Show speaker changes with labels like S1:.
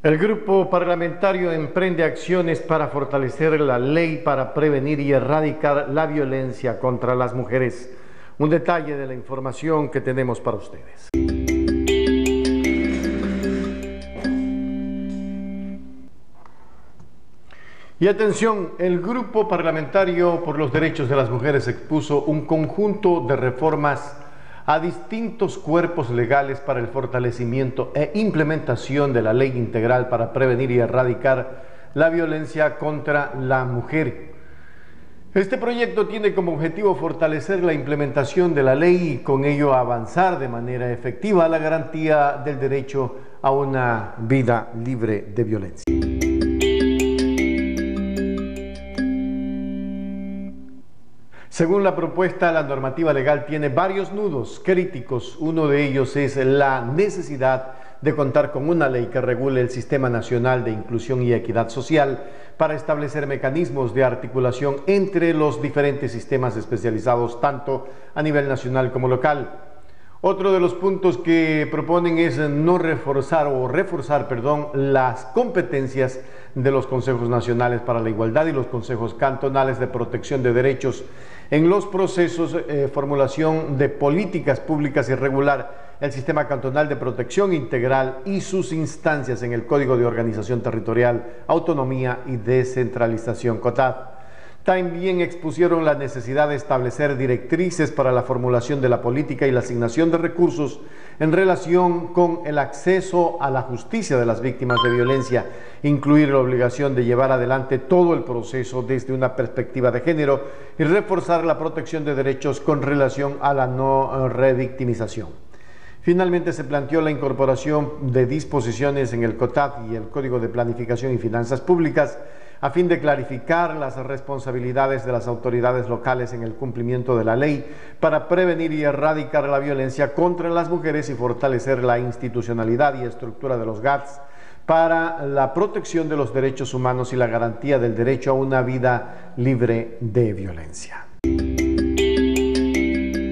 S1: El grupo parlamentario emprende acciones para fortalecer la ley para prevenir y erradicar la violencia contra las mujeres. Un detalle de la información que tenemos para ustedes. Y atención, el Grupo Parlamentario por los Derechos de las Mujeres expuso un conjunto de reformas a distintos cuerpos legales para el fortalecimiento e implementación de la ley integral para prevenir y erradicar la violencia contra la mujer. Este proyecto tiene como objetivo fortalecer la implementación de la ley y con ello avanzar de manera efectiva la garantía del derecho a una vida libre de violencia. Según la propuesta, la normativa legal tiene varios nudos críticos. Uno de ellos es la necesidad de contar con una ley que regule el Sistema Nacional de Inclusión y Equidad Social para establecer mecanismos de articulación entre los diferentes sistemas especializados, tanto a nivel nacional como local. Otro de los puntos que proponen es no reforzar o reforzar, perdón, las competencias de los consejos nacionales para la igualdad y los consejos cantonales de protección de derechos en los procesos eh, formulación de políticas públicas y regular el sistema cantonal de protección integral y sus instancias en el Código de Organización Territorial, Autonomía y Descentralización COTAD. También expusieron la necesidad de establecer directrices para la formulación de la política y la asignación de recursos en relación con el acceso a la justicia de las víctimas de violencia, incluir la obligación de llevar adelante todo el proceso desde una perspectiva de género y reforzar la protección de derechos con relación a la no revictimización. Finalmente se planteó la incorporación de disposiciones en el COTAD y el Código de Planificación y Finanzas Públicas a fin de clarificar las responsabilidades de las autoridades locales en el cumplimiento de la ley para prevenir y erradicar la violencia contra las mujeres y fortalecer la institucionalidad y estructura de los GATS para la protección de los derechos humanos y la garantía del derecho a una vida libre de violencia.